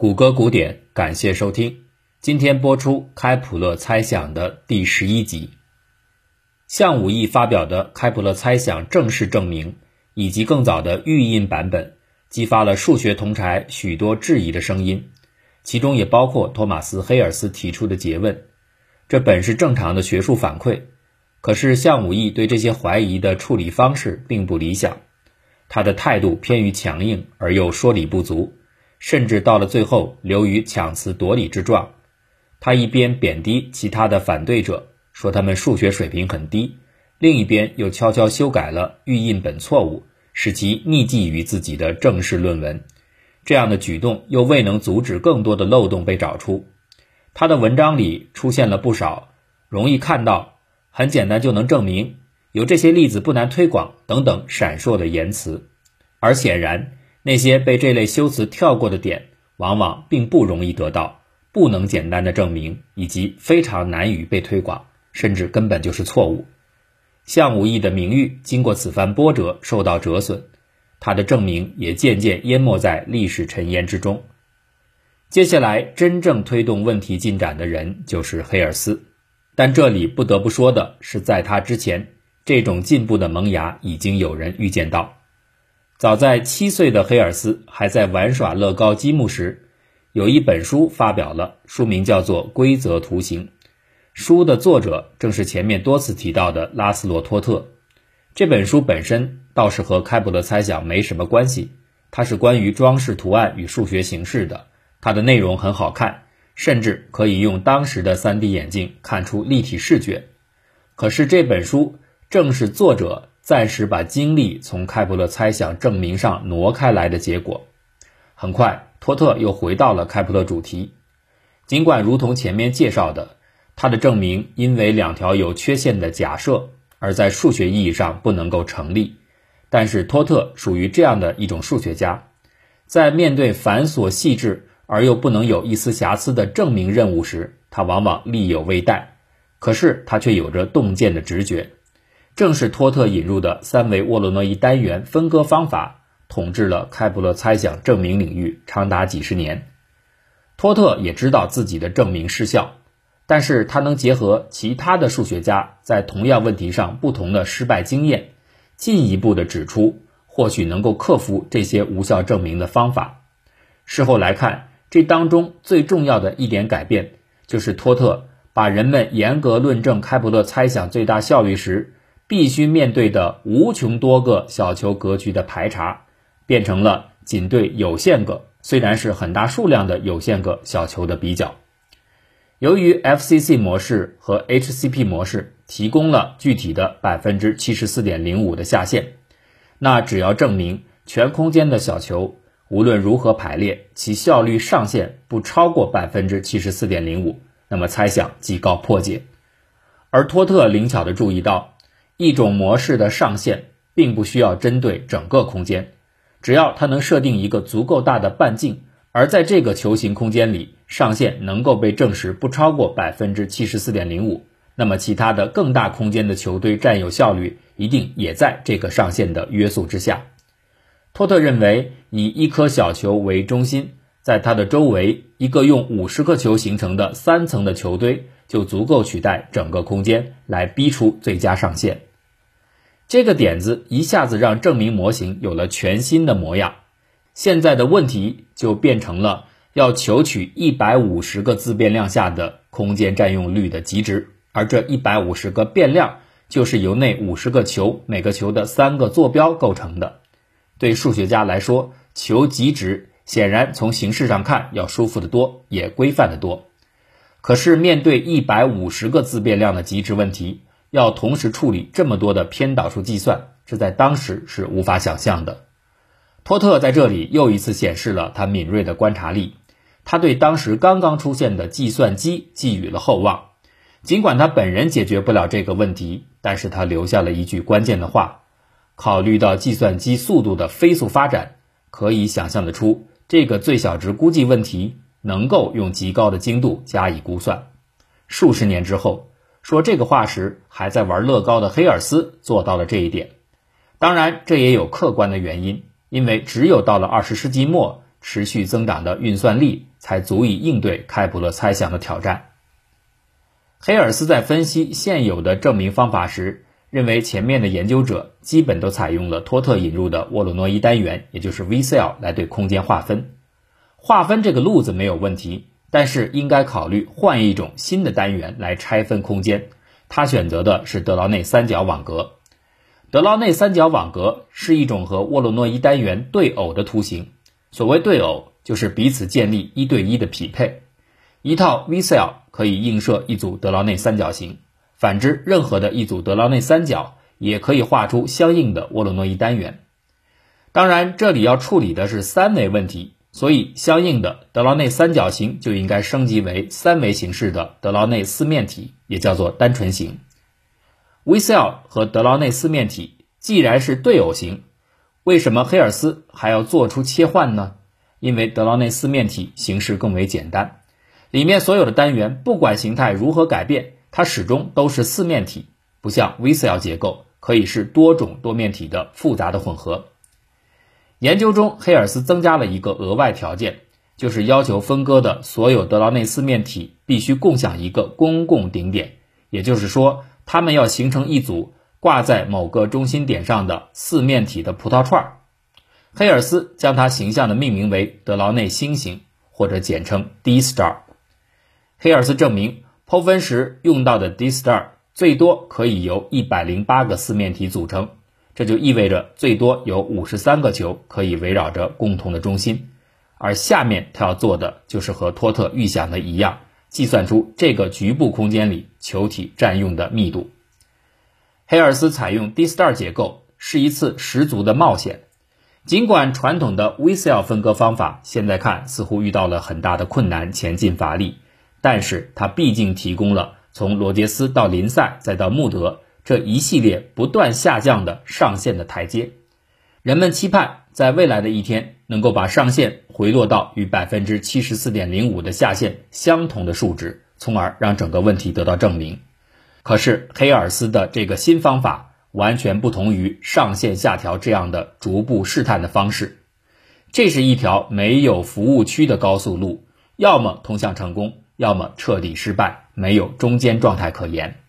谷歌古典，感谢收听。今天播出开普勒猜想的第十一集。向武义发表的开普勒猜想正式证明，以及更早的预印版本，激发了数学同柴许多质疑的声音，其中也包括托马斯·黑尔斯提出的诘问。这本是正常的学术反馈，可是向武义对这些怀疑的处理方式并不理想，他的态度偏于强硬而又说理不足。甚至到了最后，流于强词夺理之状。他一边贬低其他的反对者，说他们数学水平很低；另一边又悄悄修改了预印本错误，使其匿迹于自己的正式论文。这样的举动又未能阻止更多的漏洞被找出。他的文章里出现了不少容易看到、很简单就能证明、有这些例子不难推广等等闪烁的言辞，而显然。那些被这类修辞跳过的点，往往并不容易得到，不能简单的证明，以及非常难于被推广，甚至根本就是错误。项武义的名誉经过此番波折受到折损，他的证明也渐渐淹没在历史尘烟之中。接下来真正推动问题进展的人就是黑尔斯，但这里不得不说的是，在他之前，这种进步的萌芽已经有人预见到。早在七岁的黑尔斯还在玩耍乐高积木时，有一本书发表了，书名叫做《规则图形》。书的作者正是前面多次提到的拉斯洛托特。这本书本身倒是和开普勒猜想没什么关系，它是关于装饰图案与数学形式的。它的内容很好看，甚至可以用当时的 3D 眼镜看出立体视觉。可是这本书正是作者。暂时把精力从开普勒猜想证明上挪开来的结果，很快托特又回到了开普勒主题。尽管如同前面介绍的，他的证明因为两条有缺陷的假设而在数学意义上不能够成立，但是托特属于这样的一种数学家，在面对繁琐细致而又不能有一丝瑕疵的证明任务时，他往往力有未逮，可是他却有着洞见的直觉。正是托特引入的三维沃罗诺伊单元分割方法，统治了开普勒猜想证明领域长达几十年。托特也知道自己的证明失效，但是他能结合其他的数学家在同样问题上不同的失败经验，进一步的指出或许能够克服这些无效证明的方法。事后来看，这当中最重要的一点改变，就是托特把人们严格论证开普勒猜想最大效率时。必须面对的无穷多个小球格局的排查，变成了仅对有限个，虽然是很大数量的有限个小球的比较。由于 FCC 模式和 HCP 模式提供了具体的百分之七十四点零五的下限，那只要证明全空间的小球无论如何排列，其效率上限不超过百分之七十四点零五，那么猜想即告破解。而托特灵巧地注意到。一种模式的上限并不需要针对整个空间，只要它能设定一个足够大的半径，而在这个球形空间里，上限能够被证实不超过百分之七十四点零五，那么其他的更大空间的球堆占有效率一定也在这个上限的约束之下。托特认为，以一颗小球为中心，在它的周围一个用五十颗球形成的三层的球堆就足够取代整个空间，来逼出最佳上限。这个点子一下子让证明模型有了全新的模样。现在的问题就变成了要求取一百五十个自变量下的空间占用率的极值，而这一百五十个变量就是由那五十个球每个球的三个坐标构成的。对数学家来说，求极值显然从形式上看要舒服得多，也规范得多。可是面对一百五十个自变量的极值问题。要同时处理这么多的偏导数计算，这在当时是无法想象的。托特在这里又一次显示了他敏锐的观察力，他对当时刚刚出现的计算机寄予了厚望。尽管他本人解决不了这个问题，但是他留下了一句关键的话：考虑到计算机速度的飞速发展，可以想象得出这个最小值估计问题能够用极高的精度加以估算。数十年之后。说这个话时，还在玩乐高的黑尔斯做到了这一点。当然，这也有客观的原因，因为只有到了二十世纪末，持续增长的运算力才足以应对开普勒猜想的挑战。黑尔斯在分析现有的证明方法时，认为前面的研究者基本都采用了托特引入的沃洛诺伊单元，也就是 V-cell 来对空间划分。划分这个路子没有问题，但是应该考虑换一种新的单元来拆分空间。他选择的是德劳内三角网格。德劳内三角网格是一种和沃洛诺伊单元对偶的图形。所谓对偶，就是彼此建立一对一的匹配。一套 V-cell 可以映射一组德劳内三角形，反之，任何的一组德劳内三角也可以画出相应的沃罗诺伊单元。当然，这里要处理的是三维问题，所以相应的德劳内三角形就应该升级为三维形式的德劳内四面体，也叫做单纯形。V-cell 和德劳内四面体既然是对偶形，为什么黑尔斯还要做出切换呢？因为德劳内四面体形式更为简单。里面所有的单元，不管形态如何改变，它始终都是四面体，不像 V-cell 结构可以是多种多面体的复杂的混合。研究中，黑尔斯增加了一个额外条件，就是要求分割的所有德劳内四面体必须共享一个公共顶点，也就是说，它们要形成一组挂在某个中心点上的四面体的葡萄串儿。黑尔斯将它形象的命名为德劳内星形，或者简称 D star。黑尔斯证明，剖分时用到的 D star 最多可以由一百零八个四面体组成，这就意味着最多有五十三个球可以围绕着共同的中心。而下面他要做的就是和托特预想的一样，计算出这个局部空间里球体占用的密度。黑尔斯采用 D star 结构是一次十足的冒险，尽管传统的 V-cell 分割方法现在看似乎遇到了很大的困难，前进乏力。但是它毕竟提供了从罗杰斯到林赛再到穆德这一系列不断下降的上限的台阶。人们期盼在未来的一天能够把上限回落到与百分之七十四点零五的下限相同的数值，从而让整个问题得到证明。可是黑尔斯的这个新方法完全不同于上限下调这样的逐步试探的方式。这是一条没有服务区的高速路，要么通向成功。要么彻底失败，没有中间状态可言。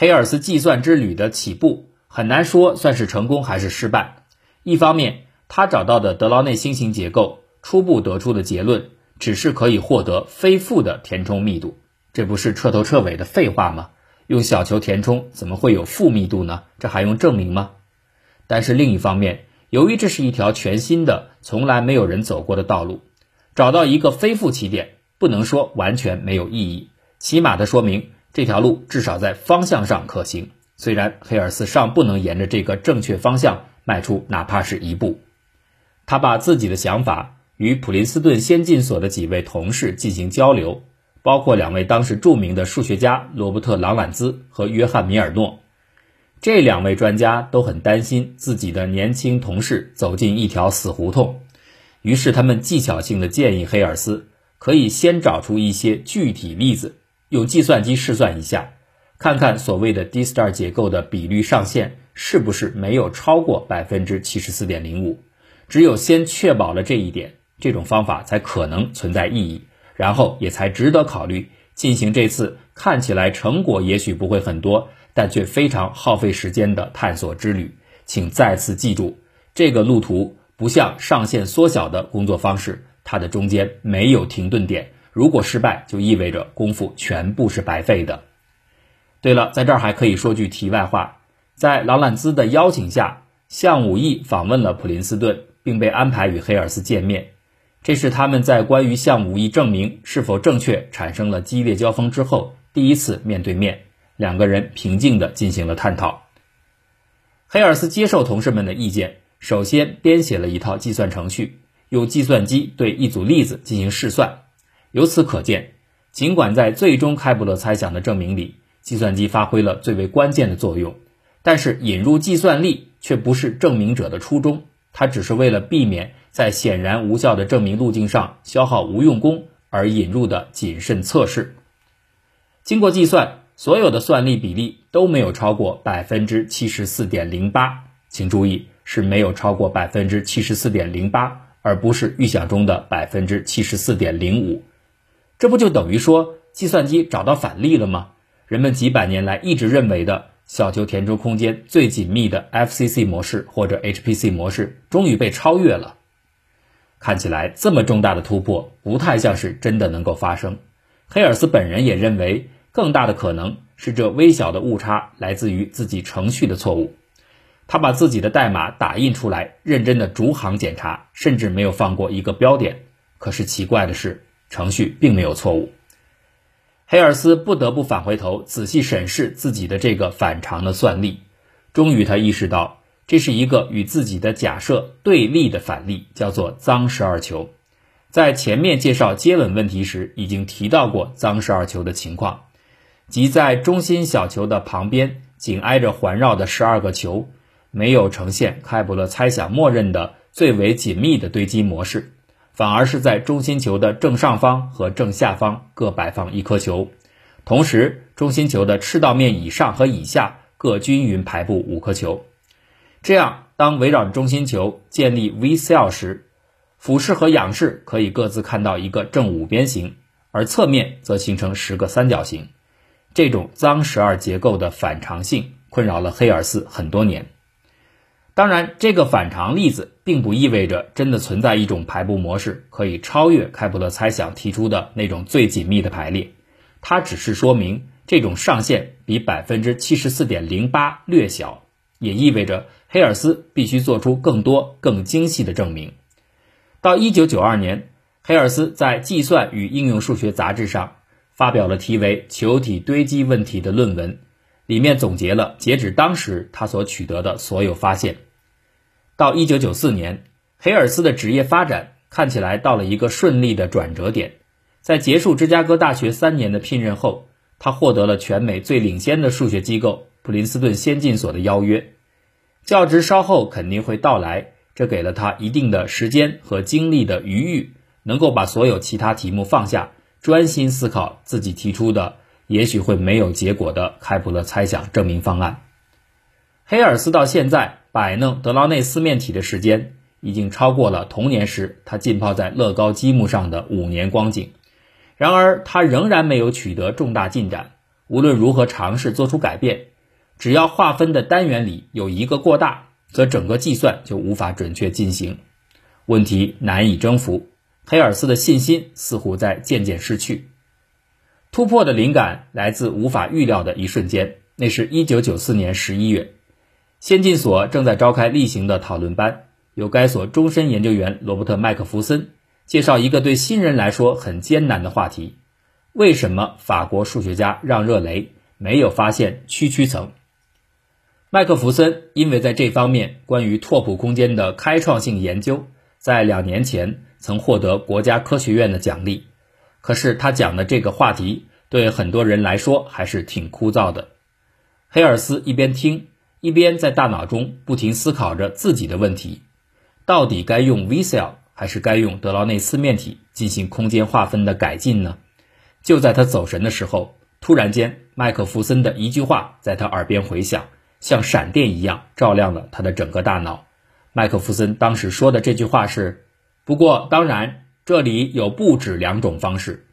黑尔斯计算之旅的起步很难说算是成功还是失败。一方面，他找到的德劳内星形结构初步得出的结论只是可以获得非负的填充密度，这不是彻头彻尾的废话吗？用小球填充怎么会有负密度呢？这还用证明吗？但是另一方面，由于这是一条全新的、从来没有人走过的道路，找到一个非负起点。不能说完全没有意义，起码的说明这条路至少在方向上可行。虽然黑尔斯尚不能沿着这个正确方向迈出哪怕是一步，他把自己的想法与普林斯顿先进所的几位同事进行交流，包括两位当时著名的数学家罗伯特·朗兰兹和约翰·米尔诺。这两位专家都很担心自己的年轻同事走进一条死胡同，于是他们技巧性的建议黑尔斯。可以先找出一些具体例子，用计算机试算一下，看看所谓的 D star 结构的比率上限是不是没有超过百分之七十四点零五。只有先确保了这一点，这种方法才可能存在意义，然后也才值得考虑进行这次看起来成果也许不会很多，但却非常耗费时间的探索之旅。请再次记住，这个路途不像上限缩小的工作方式。它的中间没有停顿点，如果失败，就意味着功夫全部是白费的。对了，在这儿还可以说句题外话，在劳兰兹的邀请下，向武义访问了普林斯顿，并被安排与黑尔斯见面。这是他们在关于向武义证明是否正确产生了激烈交锋之后第一次面对面，两个人平静地进行了探讨。黑尔斯接受同事们的意见，首先编写了一套计算程序。用计算机对一组例子进行试算，由此可见，尽管在最终开普勒猜想的证明里，计算机发挥了最为关键的作用，但是引入计算力却不是证明者的初衷，它只是为了避免在显然无效的证明路径上消耗无用功而引入的谨慎测试。经过计算，所有的算力比例都没有超过百分之七十四点零八，请注意是没有超过百分之七十四点零八。而不是预想中的百分之七十四点零五。这不就等于说计算机找到反例了吗？人们几百年来一直认为的小球填充空间最紧密的 FCC 模式或者 HPC 模式，终于被超越了。看起来这么重大的突破，不太像是真的能够发生。黑尔斯本人也认为，更大的可能是这微小的误差来自于自己程序的错误。他把自己的代码打印出来，认真的逐行检查，甚至没有放过一个标点。可是奇怪的是，程序并没有错误。黑尔斯不得不返回头仔细审视自己的这个反常的算力，终于他意识到这是一个与自己的假设对立的反例，叫做脏十二球。在前面介绍接吻问题时已经提到过脏十二球的情况，即在中心小球的旁边紧挨着环绕的十二个球，没有呈现开普勒猜想默认的最为紧密的堆积模式。反而是在中心球的正上方和正下方各摆放一颗球，同时中心球的赤道面以上和以下各均匀排布五颗球。这样，当围绕中心球建立 V cell 时，俯视和仰视可以各自看到一个正五边形，而侧面则形成十个三角形。这种脏十二结构的反常性困扰了黑尔斯很多年。当然，这个反常例子并不意味着真的存在一种排布模式可以超越开普勒猜想提出的那种最紧密的排列。它只是说明这种上限比百分之七十四点零八略小，也意味着黑尔斯必须做出更多、更精细的证明。到一九九二年，黑尔斯在《计算与应用数学》杂志上发表了题为“球体堆积问题”的论文，里面总结了截止当时他所取得的所有发现。到一九九四年，黑尔斯的职业发展看起来到了一个顺利的转折点。在结束芝加哥大学三年的聘任后，他获得了全美最领先的数学机构普林斯顿先进所的邀约。教职稍后肯定会到来，这给了他一定的时间和精力的余裕，能够把所有其他题目放下，专心思考自己提出的也许会没有结果的开普勒猜想证明方案。黑尔斯到现在。摆弄德劳内四面体的时间已经超过了童年时他浸泡在乐高积木上的五年光景，然而他仍然没有取得重大进展。无论如何尝试做出改变，只要划分的单元里有一个过大，则整个计算就无法准确进行。问题难以征服，黑尔斯的信心似乎在渐渐失去。突破的灵感来自无法预料的一瞬间，那是一九九四年十一月。先进所正在召开例行的讨论班，由该所终身研究员罗伯特·麦克弗森介绍一个对新人来说很艰难的话题：为什么法国数学家让·热雷没有发现区区层？麦克弗森因为在这方面关于拓扑空间的开创性研究，在两年前曾获得国家科学院的奖励。可是他讲的这个话题对很多人来说还是挺枯燥的。黑尔斯一边听。一边在大脑中不停思考着自己的问题：到底该用 V cell 还是该用德劳内四面体进行空间划分的改进呢？就在他走神的时候，突然间，麦克弗森的一句话在他耳边回响，像闪电一样照亮了他的整个大脑。麦克弗森当时说的这句话是：“不过，当然，这里有不止两种方式。”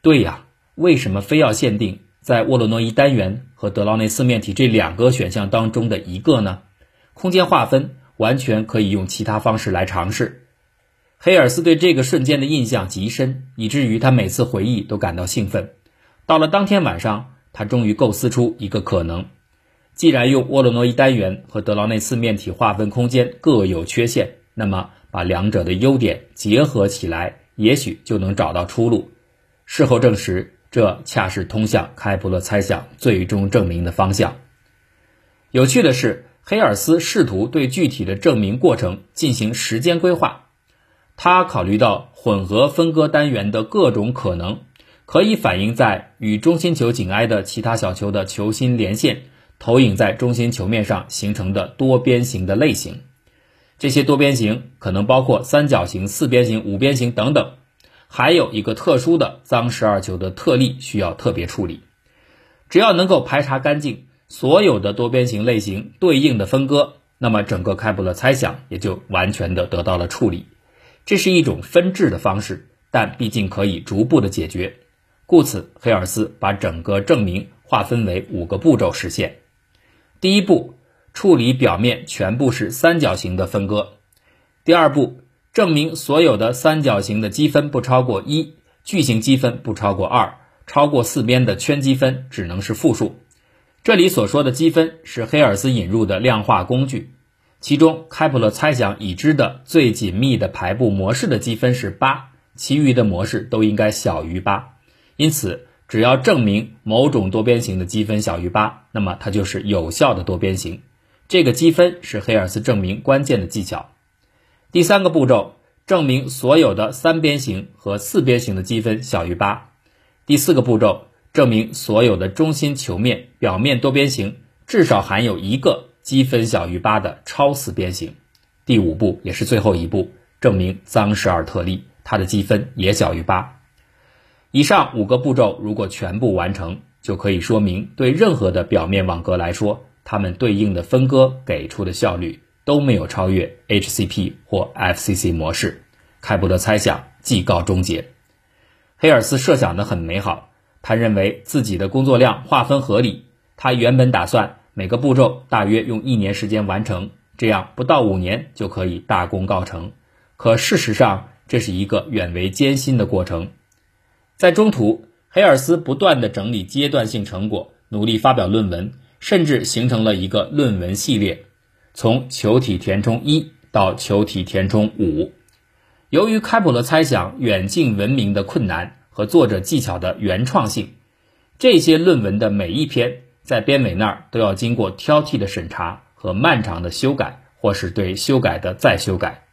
对呀，为什么非要限定？在沃洛诺伊单元和德劳内四面体这两个选项当中的一个呢？空间划分完全可以用其他方式来尝试。黑尔斯对这个瞬间的印象极深，以至于他每次回忆都感到兴奋。到了当天晚上，他终于构思出一个可能：既然用沃洛诺伊单元和德劳内四面体划分空间各有缺陷，那么把两者的优点结合起来，也许就能找到出路。事后证实。这恰是通向开普勒猜想最终证明的方向。有趣的是，黑尔斯试图对具体的证明过程进行时间规划。他考虑到混合分割单元的各种可能，可以反映在与中心球紧挨的其他小球的球心连线投影在中心球面上形成的多边形的类型。这些多边形可能包括三角形、四边形、五边形等等。还有一个特殊的脏十二球的特例需要特别处理，只要能够排查干净所有的多边形类型对应的分割，那么整个开普勒猜想也就完全的得到了处理。这是一种分治的方式，但毕竟可以逐步的解决。故此，黑尔斯把整个证明划分为五个步骤实现。第一步，处理表面全部是三角形的分割。第二步，证明所有的三角形的积分不超过一，矩形积分不超过二，超过四边的圈积分只能是负数。这里所说的积分是黑尔斯引入的量化工具。其中，开普勒猜想已知的最紧密的排布模式的积分是八，其余的模式都应该小于八。因此，只要证明某种多边形的积分小于八，那么它就是有效的多边形。这个积分是黑尔斯证明关键的技巧。第三个步骤，证明所有的三边形和四边形的积分小于八。第四个步骤，证明所有的中心球面表面多边形至少含有一个。积分小于八的超四边形，第五步也是最后一步，证明脏十二特例，它的积分也小于八。以上五个步骤如果全部完成，就可以说明对任何的表面网格来说，它们对应的分割给出的效率都没有超越 HCP 或 FCC 模式。开普勒猜想即告终结。黑尔斯设想的很美好，他认为自己的工作量划分合理，他原本打算。每个步骤大约用一年时间完成，这样不到五年就可以大功告成。可事实上，这是一个远为艰辛的过程。在中途，黑尔斯不断地整理阶段性成果，努力发表论文，甚至形成了一个论文系列，从球体填充一到球体填充五。由于开普勒猜想远近闻名的困难和作者技巧的原创性，这些论文的每一篇。在编委那儿都要经过挑剔的审查和漫长的修改，或是对修改的再修改。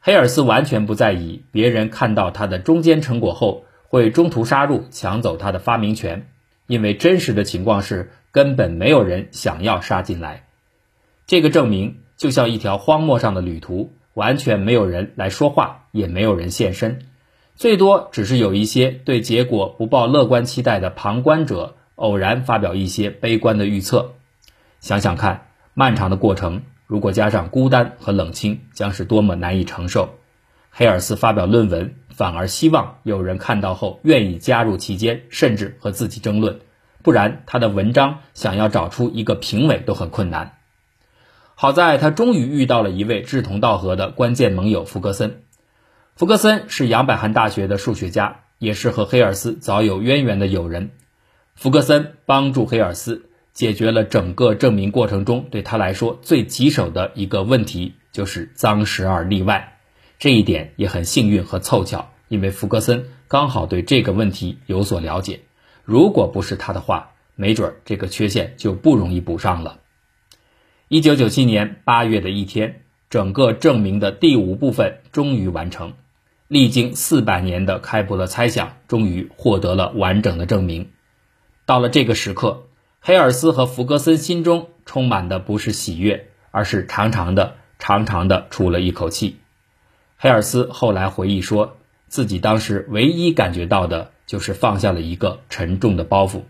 黑尔斯完全不在意别人看到他的中间成果后会中途杀入抢走他的发明权，因为真实的情况是根本没有人想要杀进来。这个证明就像一条荒漠上的旅途，完全没有人来说话，也没有人现身，最多只是有一些对结果不抱乐观期待的旁观者。偶然发表一些悲观的预测，想想看，漫长的过程如果加上孤单和冷清，将是多么难以承受。黑尔斯发表论文，反而希望有人看到后愿意加入其间，甚至和自己争论，不然他的文章想要找出一个评委都很困难。好在他终于遇到了一位志同道合的关键盟友福格森。福格森是杨百翰大学的数学家，也是和黑尔斯早有渊源的友人。福格森帮助黑尔斯解决了整个证明过程中对他来说最棘手的一个问题，就是脏十二例外。这一点也很幸运和凑巧，因为福格森刚好对这个问题有所了解。如果不是他的话，没准这个缺陷就不容易补上了。一九九七年八月的一天，整个证明的第五部分终于完成。历经四百年的开普勒猜想，终于获得了完整的证明。到了这个时刻，黑尔斯和福格森心中充满的不是喜悦，而是长长的、长长的出了一口气。黑尔斯后来回忆说，自己当时唯一感觉到的就是放下了一个沉重的包袱。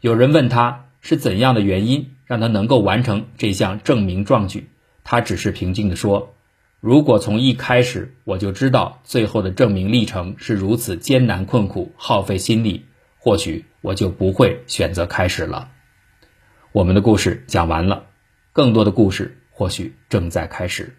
有人问他是怎样的原因让他能够完成这项证明壮举，他只是平静地说：“如果从一开始我就知道最后的证明历程是如此艰难困苦、耗费心力。”或许我就不会选择开始了。我们的故事讲完了，更多的故事或许正在开始。